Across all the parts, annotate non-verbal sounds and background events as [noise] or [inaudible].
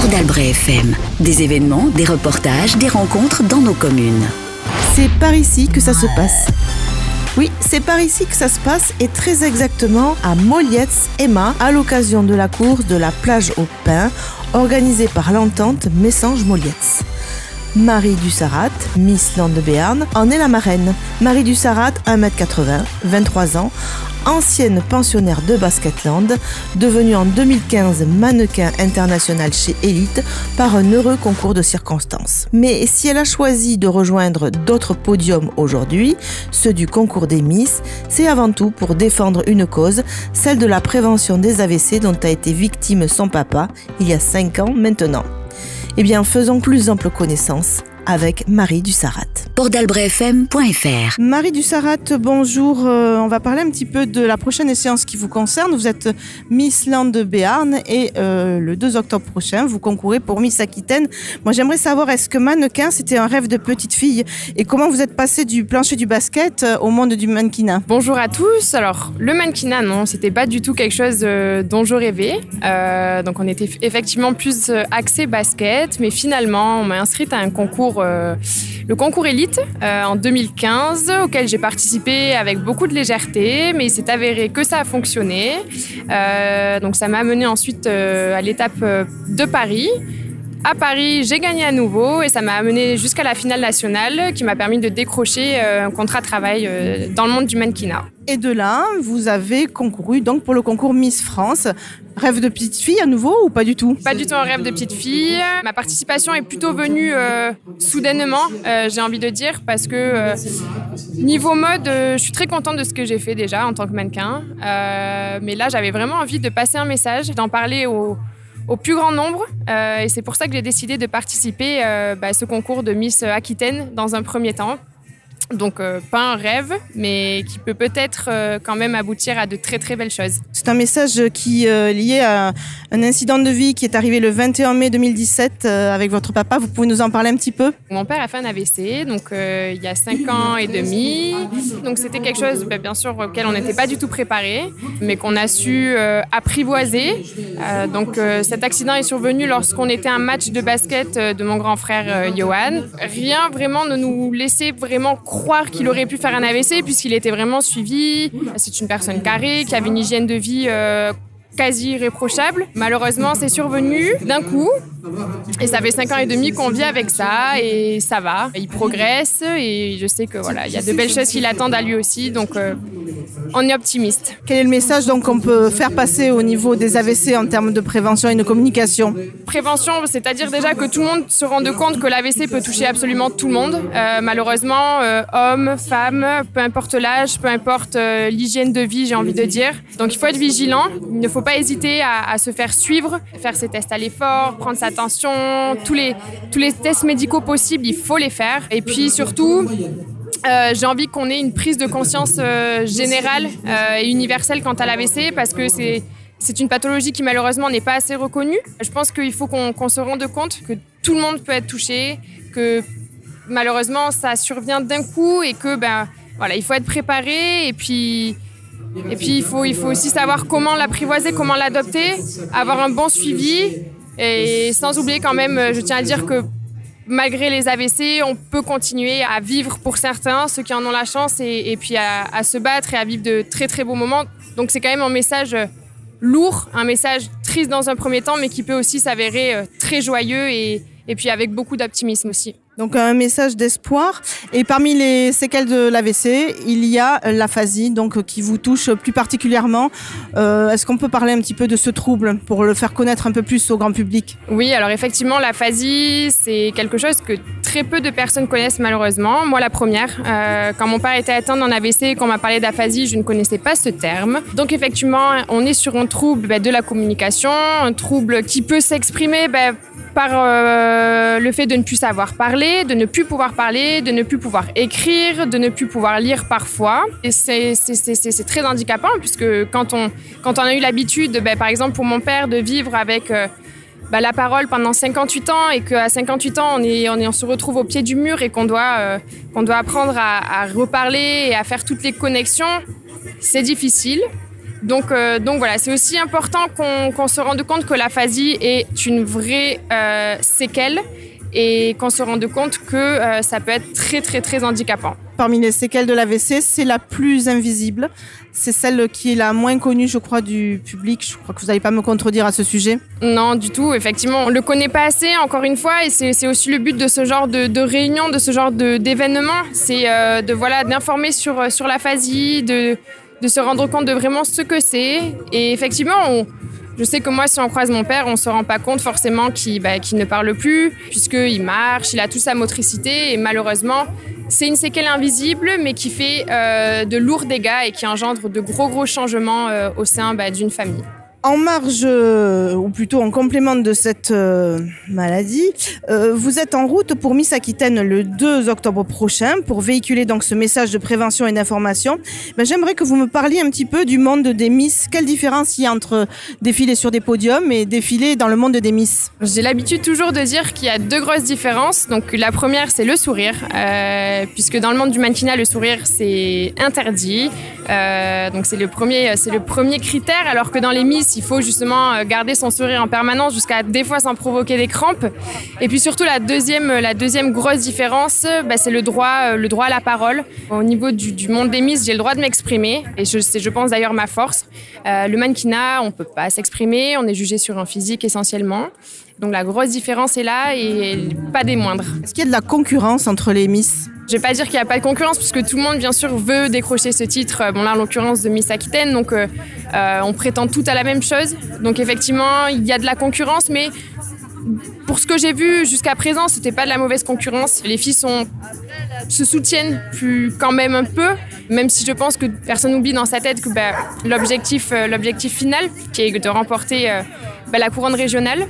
FM. Des événements, des reportages, des rencontres dans nos communes. C'est par ici que ça se passe. Oui, c'est par ici que ça se passe et très exactement à Molietz, Emma, à l'occasion de la course de la plage au pain organisée par l'entente Messange-Molietz. Marie Dussarat, Miss Land de Béarn, en est la marraine. Marie Dussarat, 1m80, 23 ans, ancienne pensionnaire de Basketland, devenue en 2015 mannequin international chez Elite par un heureux concours de circonstances. Mais si elle a choisi de rejoindre d'autres podiums aujourd'hui, ceux du concours des Miss, c'est avant tout pour défendre une cause, celle de la prévention des AVC dont a été victime son papa il y a 5 ans maintenant. Eh bien, faisons plus ample connaissance avec Marie Dussarat. Port-d'Albret-FM.fr Marie Dussarat, bonjour. Euh, on va parler un petit peu de la prochaine séance qui vous concerne. Vous êtes Miss Land de Béarn et euh, le 2 octobre prochain, vous concourez pour Miss Aquitaine. Moi, j'aimerais savoir, est-ce que mannequin, c'était un rêve de petite fille? Et comment vous êtes passé du plancher du basket euh, au monde du mannequinat? Bonjour à tous. Alors, le mannequinat, non, c'était pas du tout quelque chose euh, dont je rêvais. Euh, donc, on était effectivement plus axé basket, mais finalement, on m'a inscrite à un concours, euh, le concours élite, euh, en 2015, auquel j'ai participé avec beaucoup de légèreté, mais il s'est avéré que ça a fonctionné. Euh, donc, ça m'a amené ensuite euh, à l'étape euh, de Paris. À Paris, j'ai gagné à nouveau et ça m'a amené jusqu'à la finale nationale qui m'a permis de décrocher euh, un contrat de travail euh, dans le monde du mannequinat. Et de là, vous avez concouru donc pour le concours Miss France. Rêve de petite fille à nouveau ou pas du tout? Pas du tout un rêve de petite fille. Ma participation est plutôt venue euh, soudainement, euh, j'ai envie de dire, parce que euh, niveau mode, je suis très contente de ce que j'ai fait déjà en tant que mannequin. Mais là, j'avais vraiment envie de passer un message, d'en parler au, au plus grand nombre. Euh, et c'est pour ça que j'ai décidé de participer euh, bah, à ce concours de Miss Aquitaine dans un premier temps. Donc euh, pas un rêve, mais qui peut peut-être euh, quand même aboutir à de très très belles choses. C'est un message qui est lié à un incident de vie qui est arrivé le 21 mai 2017 euh, avec votre papa. Vous pouvez nous en parler un petit peu? Mon père a fait un AVC, donc euh, il y a 5 ans et demi. Donc c'était quelque chose, bah, bien sûr, auquel on n'était pas du tout préparé, mais qu'on a su euh, apprivoiser. Euh, donc euh, cet accident est survenu lorsqu'on était à un match de basket euh, de mon grand frère euh, Johan. Rien vraiment ne nous laissait vraiment croire qu'il aurait pu faire un AVC puisqu'il était vraiment suivi. C'est une personne carrée qui avait une hygiène de vie euh, quasi irréprochable. Malheureusement, c'est survenu d'un coup. Et ça fait cinq ans et demi qu'on vit avec ça et ça va. Il progresse et je sais que voilà, il y a de belles choses qui l'attendent à lui aussi. Donc euh, on est optimiste. Quel est le message donc qu'on peut faire passer au niveau des AVC en termes de prévention et de communication? Prévention, c'est-à-dire déjà que tout le monde se rende compte que l'AVC peut toucher absolument tout le monde. Euh, malheureusement, euh, hommes, femmes, peu importe l'âge, peu importe l'hygiène de vie, j'ai envie de dire. Donc il faut être vigilant. Il ne faut pas hésiter à, à se faire suivre, faire ses tests à l'effort, prendre sa tension, tous les, tous les tests médicaux possibles, il faut les faire. Et puis surtout, euh, j'ai envie qu'on ait une prise de conscience euh, générale euh, et universelle quant à l'AVC parce que c'est c'est une pathologie qui malheureusement n'est pas assez reconnue. Je pense qu'il faut qu'on qu'on se rende compte que tout le monde peut être touché, que malheureusement ça survient d'un coup et que ben voilà il faut être préparé et puis et puis il faut il faut aussi savoir comment l'apprivoiser, comment l'adopter, avoir un bon suivi et sans oublier quand même, je tiens à dire que malgré les AVC, on peut continuer à vivre pour certains, ceux qui en ont la chance, et, puis à, se battre et à vivre de très très beaux moments. Donc c'est quand même un message euh, lourd, un message triste dans un premier temps, mais qui peut aussi s'avérer euh, très joyeux et puis avec beaucoup d'optimisme aussi. Donc un message d'espoir. Et parmi les séquelles de l'AVC, il y a l'aphasie, donc qui vous touche plus particulièrement. Euh, Est-ce qu'on peut parler un petit peu de ce trouble pour le faire connaître un peu plus au grand public? Oui, alors effectivement, l'aphasie, c'est quelque chose que très peu de personnes connaissent malheureusement. Moi, la première. Euh, quand mon père était atteint d'un AVC et qu'on m'a parlé d'aphasie, je ne connaissais pas ce terme. Donc effectivement, on est sur un trouble ben, de la communication, un trouble qui peut s'exprimer ben, par euh, le fait de ne plus savoir parler, de ne plus pouvoir parler, de ne plus pouvoir écrire, de ne plus pouvoir lire parfois. Et c'est très handicapant puisque quand on, quand on a eu l'habitude, ben, par exemple pour mon père, de vivre avec... euh, bah, la parole pendant 58 ans et qu'à 58 ans on, est, on, se retrouve au pied du mur et qu'on doit, euh, doit apprendre à reparler et à faire toutes les connexions, c'est difficile. Donc, euh, donc voilà, c'est aussi important qu'on se rende compte que l'aphasie est une vraie euh, séquelle et qu'on se rende compte que euh, ça peut être très très très handicapant. Parmi les séquelles de l'AVC, c'est la plus invisible. C'est celle qui est la moins connue, je crois, du public. Je crois que vous n'allez pas me contredire à ce sujet. Non, du tout. Effectivement, on le connaît pas assez, encore une fois, et c'est aussi le but de ce genre de, de réunion, de ce genre d'événement, c'est de voilà d'informer sur sur l'aphasie, de de se rendre compte de vraiment ce que c'est. Et effectivement, je sais que moi, si on croise mon père, on se rend pas compte forcément qu'il bah, ne parle plus, puisqu'il marche, il a toute sa motricité, et malheureusement, c'est une séquelle invisible, mais qui fait euh, de lourds dégâts et qui engendre de gros, gros changements euh, au sein bah, d'une famille. En marge, euh, ou plutôt en complément de cette euh, maladie, euh, vous êtes en route pour Miss Aquitaine le 2 octobre prochain pour véhiculer donc ce message de prévention et d'information. Ben, J'aimerais que vous me parliez un petit peu du monde des Miss. Quelle différence il y a entre défiler sur des podiums et défiler dans le monde des Miss? J'ai l'habitude toujours de dire qu'il y a deux grosses différences. Donc la première, c'est le sourire, puisque dans le monde du mannequinat, le sourire c'est interdit. donc c'est le premier, c'est le premier critère, alors que dans les Miss il faut justement euh, garder son sourire en permanence jusqu'à des fois sans provoquer des crampes. Et puis surtout la deuxième, la deuxième grosse différence, bah, c'est le droit, euh, le droit à la parole. Au niveau du, monde des Miss, j'ai le droit de m'exprimer et c'est, je pense d'ailleurs ma force. Euh, le mannequinat, on peut pas s'exprimer, on est jugé sur un physique essentiellement. Donc la grosse différence est là et pas des moindres. Est-ce qu'il y a de la concurrence entre les Miss? Je vais pas dire qu'il n'y a pas de concurrence, puisque tout le monde, bien sûr, veut décrocher ce titre. Bon, là, en l'occurrence, de Miss Aquitaine. Donc, euh, euh, on prétend tout à la même chose. Donc, effectivement, il y a de la concurrence, mais pour ce que j'ai vu jusqu'à présent, c'était pas de la mauvaise concurrence. Les filles se soutiennent plus quand même un peu, même si je pense que personne n'oublie dans sa tête que bah, euh, l'objectif final, qui est de remporter bah, la couronne régionale.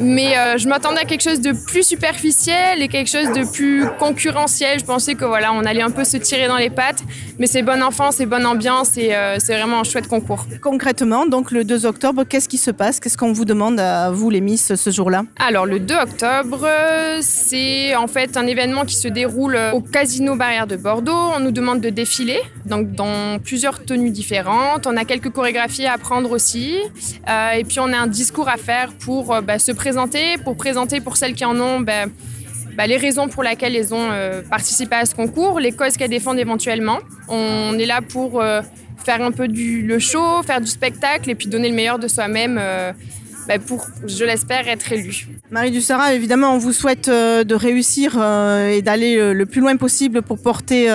Mais euh, je m'attendais à quelque chose de plus superficiel et quelque chose de plus concurrentiel. Je pensais que voilà, on allait un peu se tirer dans les pattes, mais c'est bon enfant, c'est bonne ambiance et euh, c'est vraiment un chouette concours. Concrètement, donc le 2 octobre, qu'est-ce qui se passe? Qu'est-ce qu'on vous demande à vous les Miss ce jour-là? Alors le 2 octobre, c'est en fait un événement qui se déroule au Casino Barrière de Bordeaux. On nous demande de défiler, donc dans plusieurs tenues différentes. On a quelques chorégraphies à apprendre aussi, euh, et puis on a un discours à faire pour bah, se présenter, pour présenter pour celles qui en ont ben, ben, les raisons pour lesquelles elles ont euh, participé à ce concours, les causes qu'elles défendent éventuellement. On est là pour euh, faire un peu du, le show, faire du spectacle et puis donner le meilleur de soi-même ben, pour, je l'espère, être élu. Marie Dussara, évidemment, on vous souhaite euh, de réussir euh, et d'aller euh, le plus loin possible pour porter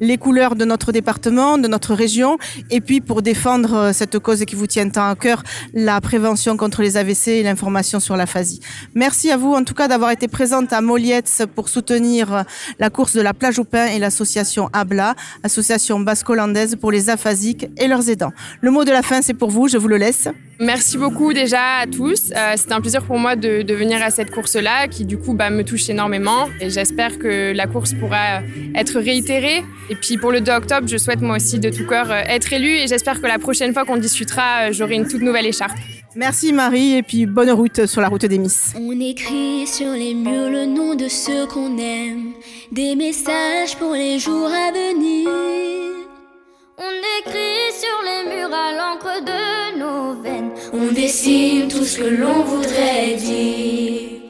les couleurs de notre département, de notre région, et puis pour défendre cette cause qui vous tient tant à cœur, la prévention contre les AVC et l'information sur l'aphasie. Merci à vous, en tout cas, d'avoir été présente à Molietz pour soutenir la course de la plage au pain et l'association ABLA, association basque-hollandaise pour les aphasiques et leurs aidants. Le mot de la fin, c'est pour vous, je vous le laisse. Merci beaucoup déjà à tous. C'était un plaisir pour moi de, de venir à cette course-là, qui du coup bah, me touche énormément. Et j'espère que la course pourra être réitérée. Et puis pour le 2 octobre, je souhaite moi aussi de tout cœur euh, être élue. Et j'espère que la prochaine fois qu'on discutera, euh, j'aurai une toute nouvelle écharpe. Merci Marie et puis bonne route sur la route des Miss. On écrit sur les murs le nom de ceux qu'on aime, des messages pour les jours à venir. On écrit sur les murs à l'encre de nos veines, on dessine tout ce que l'on voudrait dire.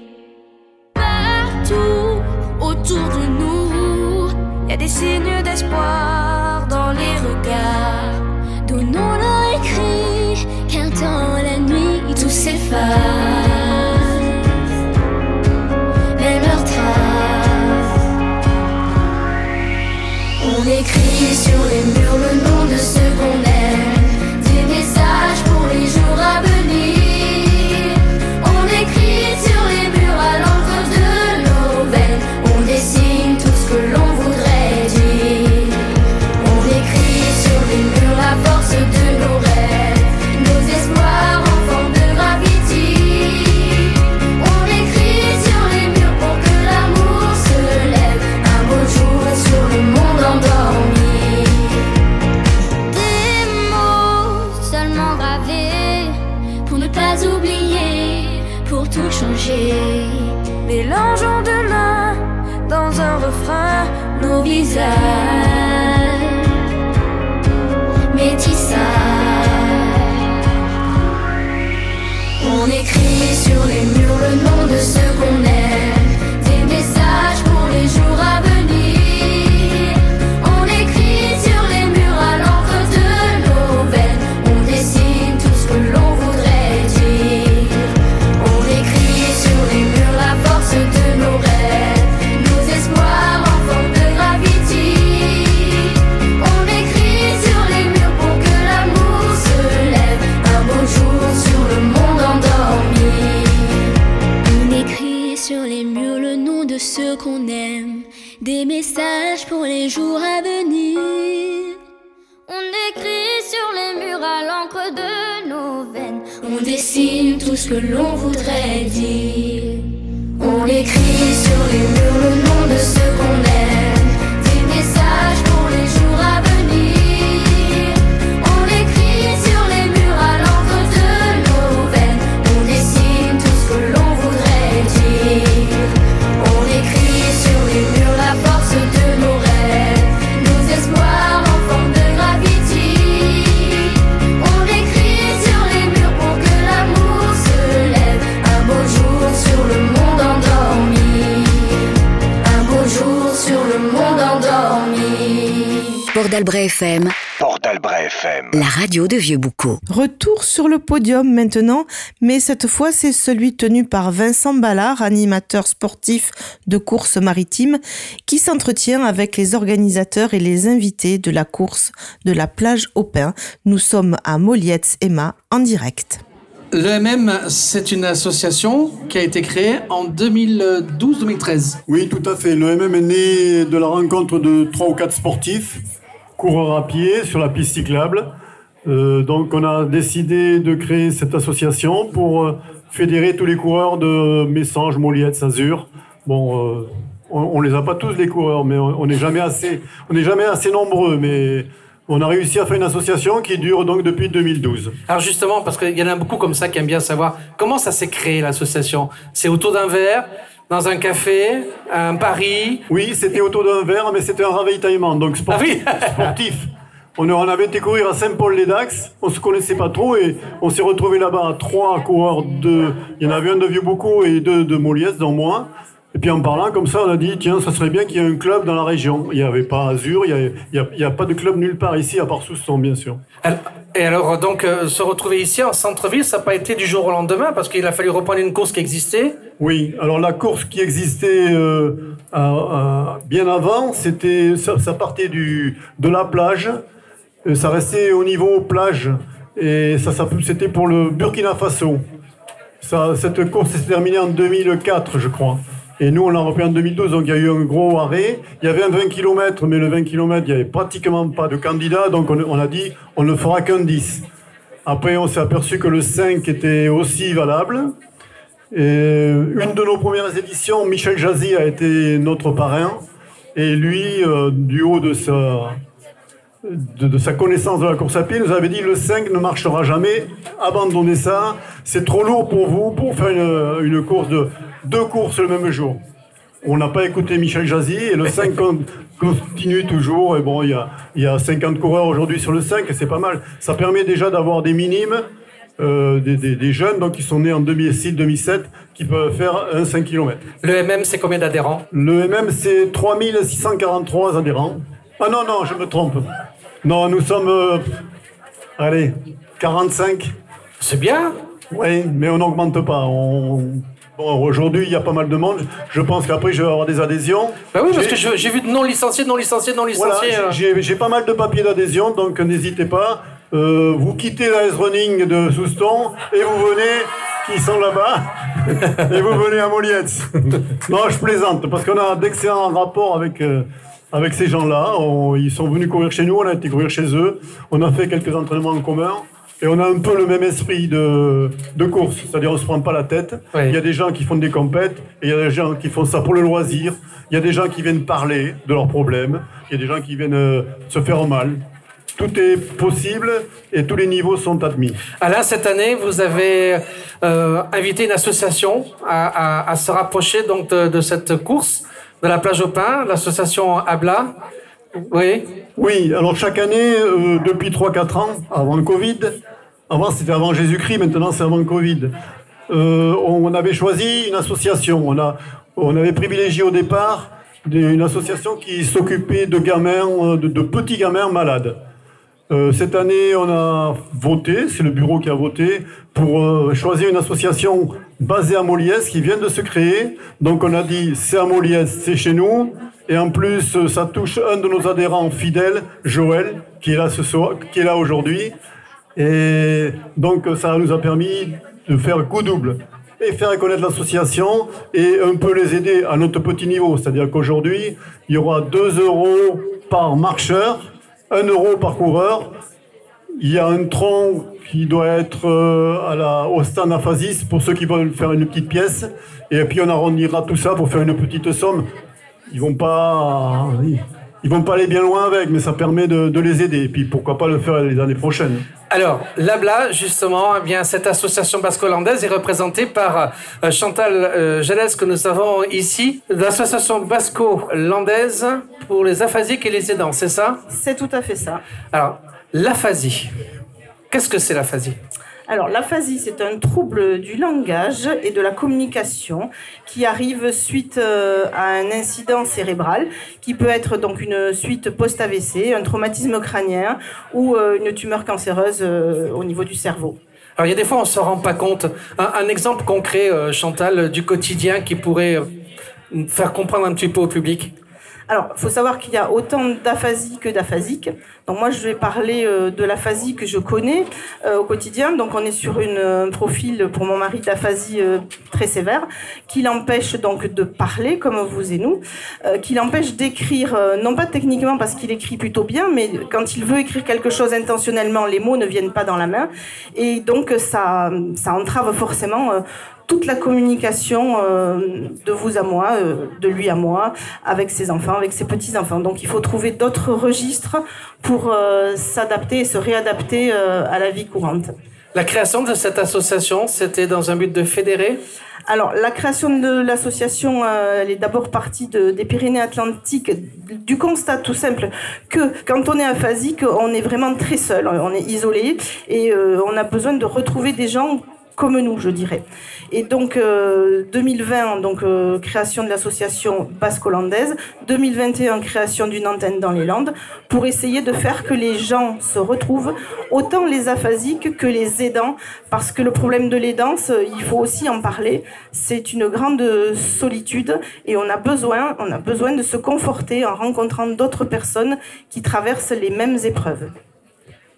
Partout autour de nous, y a des signes d'espoir dans les regards. Donnons-leur écrit qu'un temps la nuit tout s'efface. Sur les murs le nom de ceux qu'on que l'on voudrait dire. On écrit endormi. Port d'Albret FM, Port d'Albret FM. la radio de Vieux-Boucau. Retour sur le podium maintenant, mais cette fois c'est celui tenu par Vincent Ballard, animateur sportif de course maritime, qui s'entretient avec les organisateurs et les invités de la course de la plage au Pin. Nous sommes à Molietz, Emma, en direct. L'EMM, c'est une association qui a été créée en 2012-2013. Oui, tout à fait. Le MM est né de la rencontre de trois ou quatre sportifs, coureurs à pied sur la piste cyclable. Euh, donc, on a décidé de créer cette association pour euh, fédérer tous les coureurs de Messanges, Moliette, Azur. Bon, euh, on, on les a pas tous les coureurs, mais on n'est jamais assez, on n'est jamais assez nombreux. Mais on a réussi à faire une association qui dure donc depuis 2012. Alors justement, parce qu'il y en a beaucoup comme ça qui aiment bien savoir comment ça s'est créé l'association. C'est autour d'un verre, dans un café, un pari. Oui, c'était autour d'un verre, mais c'était un ravitaillement, donc sportif. Ah oui sportif. On, on avait été courir à Saint-Paul-les-Dax, on se connaissait pas trop et on s'est retrouvé là-bas à trois coureurs de. Il y en avait un de Vieux-Beaucoup et deux de Moliès, dont moi. Et puis en parlant comme ça, on a dit tiens, ça serait bien qu'il y ait un club dans la région. Il n'y avait pas Azur, il n'y a, pas de club nulle part ici à part Souston, bien sûr. Et alors, donc, euh, se retrouver ici en centre-ville, ça n'a pas été du jour au lendemain parce qu'il a fallu reprendre une course qui existait. Oui, alors la course qui existait euh, bien avant, c'était ça, partait de la plage, Euh, ça restait au niveau plage et c'était pour le Burkina Faso. Cette course s'est terminée en 2004, je crois. Et nous, on l'a repris en 2012, donc il y a eu un gros arrêt. Il y avait un 20 km, mais le 20 km, il n'y avait pratiquement pas de candidats, donc on, on a dit on ne fera qu'un 10. Après, on s'est aperçu que le 5 était aussi valable. Et une de nos premières éditions, Michel Jazzy a été notre parrain. Et lui, euh, du haut de sa, de, sa connaissance de la course à pied, nous avait dit le 5 ne marchera jamais. Abandonnez ça. C'est trop lourd pour vous pour faire une, une course de deux courses le même jour. On n'a pas écouté Michel Jazzy et le 5 con- continue toujours. Et bon, il y a, y a 50 coureurs aujourd'hui sur le 5 et c'est pas mal. Ça permet déjà d'avoir des minimes, euh, des, des- des jeunes donc, qui sont nés en 2006-2007 qui peuvent faire un 5 km. Le MM, c'est combien d'adhérents? Le MM, c'est 3643 adhérents. Ah non, non, je me trompe. Non, nous sommes. euh, allez, 45. C'est bien. Oui, mais on n'augmente pas. On... Bon, aujourd'hui, il y a pas mal de monde. Je pense qu'après, je vais avoir des adhésions. Bah oui, parce que J'ai- vu de non licenciés, non licenciés, non Voilà, licenciés. euh. j'ai j'ai pas mal de papiers d'adhésion, donc n'hésitez pas. Euh, vous quittez la S-Running de Souston et vous venez, qui sont là-bas, [laughs] et vous venez à Molietz. non, je plaisante, parce qu'on a d'excellents rapports avec, euh, avec ces gens-là. Ils sont venus courir chez nous, on a été courir chez eux, on a fait quelques entraînements en commun. Et on a un peu le même esprit de, de course, c'est-à-dire on se prend pas la tête. Oui. Il y a des gens qui font des compètes, et il y a des gens qui font ça pour le loisir. Il y a des gens qui viennent parler de leurs problèmes, il y a des gens qui viennent euh, se faire mal. Tout est possible et tous les niveaux sont admis. Alain, cette année, vous avez euh, invité une association à, à- à se rapprocher donc de, de cette course de la plage au pain, l'association Abla. Oui. Oui, alors chaque année, euh, depuis 3-4 ans, avant le Covid, avant c'était avant Jésus-Christ, maintenant c'est avant le Covid, euh, on avait choisi une association. On, a, on avait privilégié au départ des- une association qui s'occupait de gamins, de, de petits gamins malades. Euh, cette année, on a voté, c'est le bureau qui a voté, pour euh, choisir une association basée à Moliès qui vient de se créer. Donc on a dit, c'est à Moliès, c'est chez nous. Et en plus, euh, ça touche un de nos adhérents fidèles, Joël, qui est là, ce soir, qui est là aujourd'hui. Et donc ça nous a permis de faire coup double et faire connaître l'association et un peu les aider à notre petit niveau. C'est-à-dire qu'aujourd'hui, il y aura 2 euros par marcheur, 1 euro par coureur. Il y a un tronc qui doit être euh, à la, au pour ceux qui veulent faire une petite pièce. Et puis on arrondira tout ça pour faire une petite somme. Ils vont pas, ils vont pas aller bien loin avec, mais ça permet de, de les aider. Et puis pourquoi pas le faire les années prochaines. Alors, l'ABLA, justement, eh bien, cette association basco-hollandaise est représentée par euh, Chantal euh, que nous avons ici, l'association basco-hollandaise pour les aphasiques et les aidants, c'est ça? C'est tout à fait ça. Alors, l'aphasie, qu'est-ce que c'est l'aphasie Alors, l'aphasie, c'est un trouble du langage et de la communication qui arrive suite euh, à un incident cérébral qui peut être donc une suite post-AVC, un traumatisme crânien ou euh, une tumeur cancéreuse euh, au niveau du cerveau. Alors, il y a des fois, on ne se rend pas compte. Un, un exemple concret, Chantal, du quotidien qui pourrait faire comprendre un petit peu au public? Alors, il faut savoir qu'il y a autant d'aphasie que d'aphasiques. Moi, je vais parler euh, de l'aphasie que je connais euh, au quotidien. Donc on est sur une, un profil pour mon mari d'aphasie euh, très sévère, qui l'empêche donc de parler comme vous et nous, euh, qui l'empêche d'écrire, euh, non pas techniquement parce qu'il écrit plutôt bien, mais quand il veut écrire quelque chose intentionnellement, les mots ne viennent pas dans la main. Et donc ça, ça entrave forcément euh, toute la communication euh, de vous à moi, euh, de lui à moi, avec ses enfants, avec ses petits-enfants. Donc il faut trouver d'autres registres pour euh, s'adapter et se réadapter euh, à la vie courante. La création de cette association, c'était dans un but de fédérer? Alors, la création de l'association, euh, elle est d'abord partie de- des Pyrénées-Atlantiques, du constat tout simple que quand on est aphasique, on est vraiment très seul, on est isolé et euh, on a besoin de retrouver des gens comme nous, je dirais. Et donc, euh, 2020, donc euh, création de l'association basque-hollandaise, 2021, création d'une antenne dans les Landes, pour essayer de faire que les gens se retrouvent, autant les aphasiques que les aidants, parce que le problème de l'aidance, euh, il faut aussi en parler, c'est une grande solitude et on a besoin, on a besoin de se conforter en rencontrant d'autres personnes qui traversent les mêmes épreuves.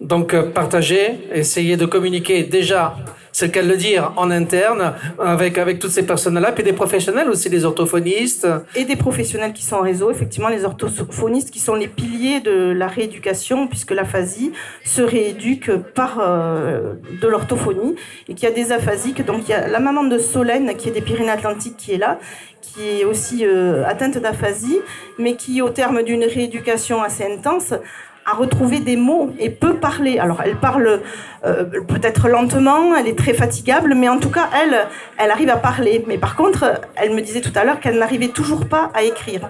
Donc, euh, partager, essayer de communiquer déjà, c'est de le dire, en interne, avec, avec toutes ces personnes-là, puis des professionnels aussi, des orthophonistes. et des professionnels qui sont en réseau, effectivement les orthophonistes qui sont les piliers de la rééducation, puisque l'aphasie se rééduque par euh, de l'orthophonie, et qu'il y a des aphasiques. Donc il y a la maman de Solène, qui est des Pyrénées-Atlantiques, qui est là, qui est aussi euh, atteinte d'aphasie, mais qui, au terme d'une rééducation assez intense, a retrouvé des mots et peut parler. Alors elle parle euh, peut-être lentement, elle est très fatigable, mais en tout cas elle, elle arrive à parler. Mais par contre, elle me disait tout à l'heure qu'elle n'arrivait toujours pas à écrire.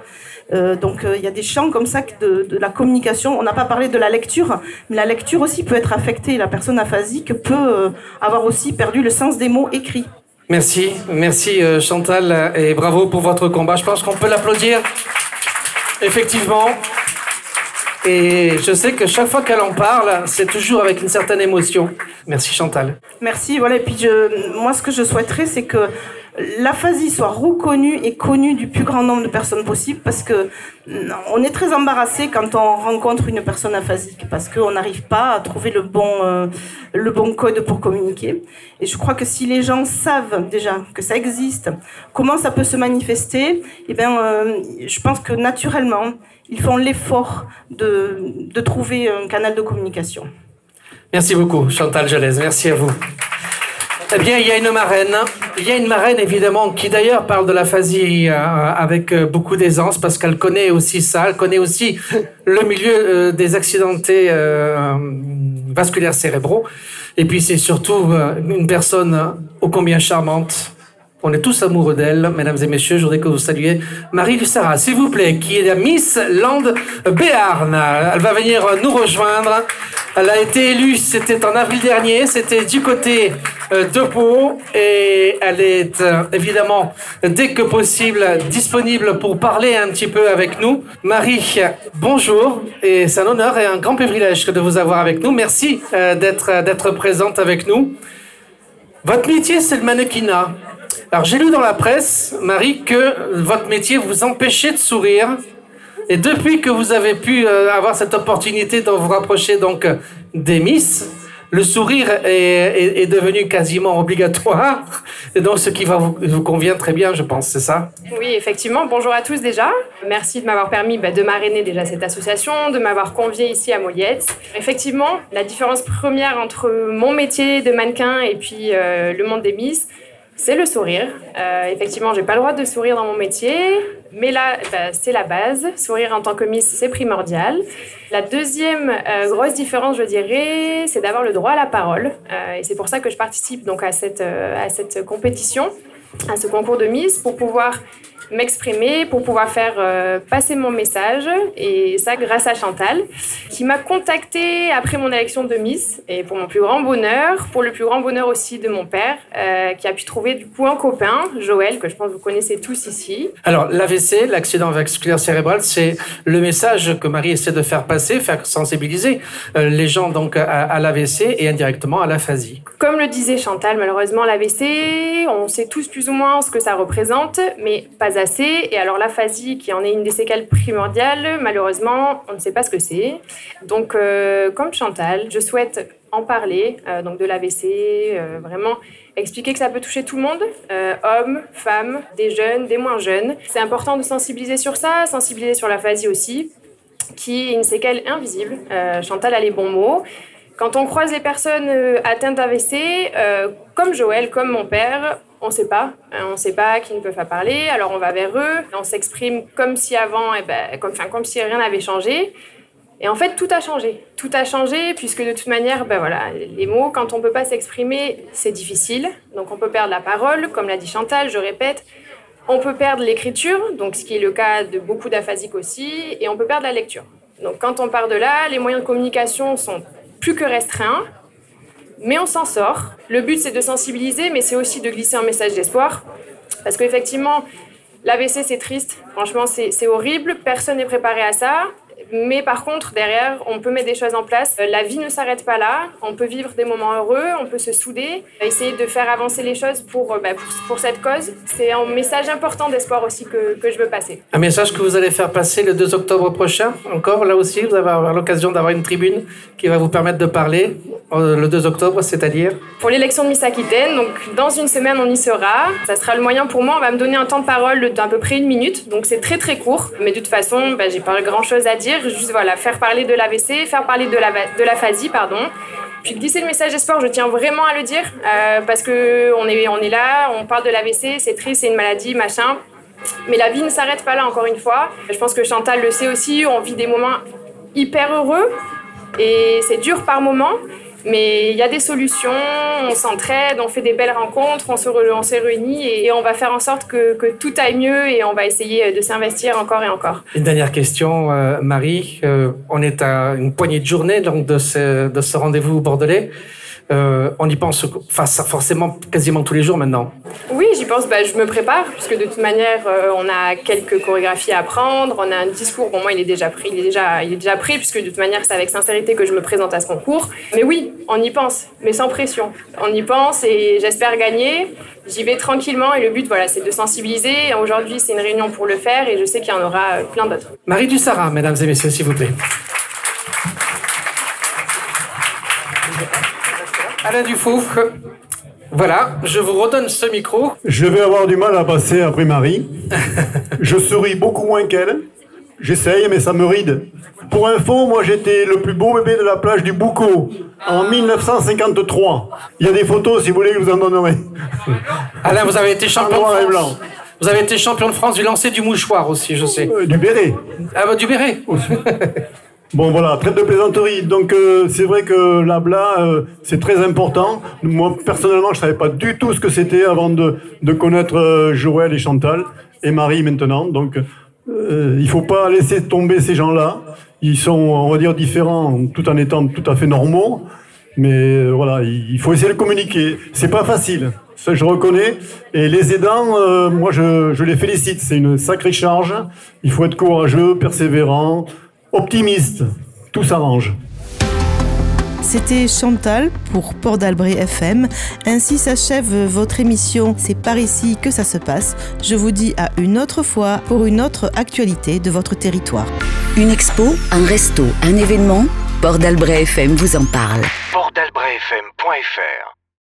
Euh, donc euh, il y a des champs comme ça de, la communication. On n'a pas parlé de la lecture, mais la lecture aussi peut être affectée. La personne aphasique peut avoir aussi perdu le sens des mots écrits. Merci, merci Chantal, et bravo pour votre combat. Je pense qu'on peut l'applaudir. Effectivement. Et je sais que chaque fois qu'elle en parle, c'est toujours avec une certaine émotion. Merci Chantal. Merci. Voilà. Et puis je, moi, ce que je souhaiterais, c'est que l'aphasie soit reconnue et connue du plus grand nombre de personnes possible, parce que non, on est très embarrassé quand on rencontre une personne aphasique, parce qu'on n'arrive pas à trouver le bon, euh, le bon code pour communiquer. Et je crois que si les gens savent déjà que ça existe, comment ça peut se manifester, eh bien, euh, je pense que naturellement, ils font l'effort de, de trouver un canal de communication. Merci beaucoup Chantal Gelez, merci à vous. Eh bien, il y a une marraine. Il y a une marraine, évidemment, qui d'ailleurs parle de l'aphasie euh, avec euh, beaucoup d'aisance parce qu'elle connaît aussi ça. Elle connaît aussi le milieu euh, des accidentés euh, vasculaires cérébraux. Et puis, c'est surtout une personne ô combien charmante. On est tous amoureux d'elle, mesdames et messieurs. Je voudrais que vous saluiez Marie Lussara, s'il vous plaît, qui est la Miss Land Béarn. Elle va venir nous rejoindre. Elle a été élue, c'était en avril dernier, c'était du côté de Pau. Et elle est euh, évidemment, dès que possible, disponible pour parler un petit peu avec nous. Marie, bonjour. Et c'est un honneur et un grand privilège de vous avoir avec nous. Merci euh, d'être d'être présente avec nous. Votre métier, c'est le mannequinat. Alors j'ai lu dans la presse, Marie, que votre métier vous empêchait de sourire. Et depuis que vous avez pu euh, avoir cette opportunité de vous rapprocher donc euh, des Miss, le sourire est, est- devenu quasiment obligatoire. Et donc ce qui va vous, vous convient très bien, je pense, c'est ça? Oui, effectivement. Bonjour à tous déjà. Merci de m'avoir permis bah, de marrainer déjà cette association, de m'avoir convié ici à Moliette. Effectivement, la différence première entre mon métier de mannequin et puis euh, le monde des Miss, c'est le sourire. Euh, effectivement, j'ai pas le droit de sourire dans mon métier, mais là, bah, c'est la base. Sourire en tant que Miss, c'est primordial. La deuxième euh, grosse différence, je dirais, c'est d'avoir le droit à la parole. Euh, et c'est pour ça que je participe donc à cette, euh, à cette compétition à ce concours de Miss pour pouvoir m'exprimer, pour pouvoir faire euh, passer mon message. Et ça, grâce à Chantal, qui m'a contactée après mon élection de Miss. Et pour mon plus grand bonheur, pour le plus grand bonheur aussi de mon père, euh, qui a pu trouver du coup un copain, Joël, que je pense que vous connaissez tous ici. Alors, l'AVC, l'accident vasculaire cérébral, c'est le message que Marie essaie de faire passer, faire sensibiliser euh, les gens donc à, à l'AVC et indirectement à l'aphasie. Comme le disait Chantal, malheureusement, l'AVC, on sait tous plus ou moins ce que ça représente, mais pas Et alors l'aphasie, qui en est une des séquelles primordiales, malheureusement, on ne sait pas ce que c'est. Donc, euh, comme Chantal, je souhaite en parler, euh, donc de l'AVC, euh, vraiment expliquer que ça peut toucher tout le monde, hommes, femmes, des jeunes, des moins jeunes. C'est important de sensibiliser sur ça, sensibiliser sur l'aphasie aussi, qui est une séquelle invisible. Chantal a les bons mots. Quand on croise les personnes atteintes d'AVC, comme Joël, comme mon père, on ne sait pas. Hein, on ne sait pas qui ne peuvent pas parler. Alors on va vers eux. On s'exprime comme si avant, eh ben, comme si rien n'avait changé. Et en fait, tout a changé. Tout a changé puisque de toute manière, ben voilà, les mots, quand on ne peut pas s'exprimer, c'est difficile. Donc on peut perdre la parole, comme l'a dit Chantal, je répète. On peut perdre l'écriture, donc ce qui est le cas de beaucoup d'aphasiques aussi, et on peut perdre la lecture. Donc quand on part de là, les moyens de communication sont plus que restreints, mais on s'en sort. Le but c'est de sensibiliser, mais c'est aussi de glisser un message d'espoir, parce qu'effectivement, l'AVC c'est triste, franchement c'est horrible, personne n'est préparé à ça. Mais par contre, derrière, on peut mettre des choses en place. Euh, La vie ne s'arrête pas là. On peut vivre des moments heureux, on peut se souder, essayer de faire avancer les choses pour, euh, bah, pour, pour cette cause. C'est un message important d'espoir aussi que, que je veux passer. Un message que vous allez faire passer le 2 octobre prochain, encore? Là aussi, vous allez avoir l'occasion d'avoir une tribune qui va vous permettre de parler euh, le 2 octobre, c'est-à-dire? Pour l'élection de Miss Aquitaine, donc dans une semaine on y sera. Ça sera le moyen pour moi, on va me donner un temps de parole d'à peu près une minute, donc c'est très très court. Mais de toute façon, bah, j'ai pas grand chose à dire, juste voilà, faire parler de l'AVC, faire parler de la de pardon. Puis glisser le message d'espoir, je tiens vraiment à le dire, euh, parce que on est, on est là, on parle de l'AVC, c'est triste, c'est une maladie, machin. Mais la vie ne s'arrête pas là, encore une fois. Je pense que Chantal le sait aussi, on vit des moments hyper heureux, et c'est dur par moments. Mais il y a des solutions, on s'entraide, on fait des belles rencontres, on se, re- on s'est réunis et, on va faire en sorte que, tout aille mieux et on va essayer de s'investir encore et encore. Une dernière question, euh, Marie. Euh, on est à une poignée de journée donc, de ce, de ce rendez-vous bordelais. Euh, on y pense enfin, forcément quasiment tous les jours maintenant. Oui, j'y pense, bah, je me prépare, puisque de toute manière, euh, on a quelques chorégraphies à apprendre, on a un discours, bon, moi, il est déjà pris, il est déjà, il est déjà pris, puisque de toute manière, c'est avec sincérité que je me présente à ce concours. Mais oui, on y pense, mais sans pression. On y pense et j'espère gagner. J'y vais tranquillement et le but, voilà, c'est de sensibiliser. Aujourd'hui, c'est une réunion pour le faire et je sais qu'il y en aura euh, plein d'autres. Marie Dussara, mesdames et messieurs, s'il vous plaît. Alain Dufour. Voilà, je vous redonne ce micro. Je vais avoir du mal à passer après Marie. [laughs] Je souris beaucoup moins qu'elle. J'essaye, mais ça me ride. Pour info, moi j'étais le plus beau bébé de la plage du Boucau en 1953. Il y a des photos si vous voulez que je vous en donnerai. [laughs] Alain, vous avez été En champion noir et de blanc. France. Vous avez été champion de France du lancer du mouchoir aussi, je sais. Euh, Du béret. Ah bah du béret. [laughs] Bon voilà, traite de plaisanterie. Donc euh, c'est vrai que l'abla, euh, c'est très important. Moi personnellement, je savais pas du tout ce que c'était avant de, de connaître euh, Joël et Chantal et Marie maintenant. Donc euh, il faut pas laisser tomber ces gens-là. Ils sont, on va dire, différents tout en étant tout à fait normaux. Mais euh, voilà, il faut essayer de communiquer. C'est pas facile, ça je reconnais. Et les aidants, euh, moi je, je les félicite. C'est une sacrée charge. Il faut être courageux, persévérant, optimiste. Tout s'arrange. C'était Chantal pour Port d'Albret FM. Ainsi s'achève votre émission C'est par ici que ça se passe. Je vous dis à une autre fois pour une autre actualité de votre territoire. Une expo, un resto, un événement Port d'Albret FM vous en parle. portdalbretfm.fr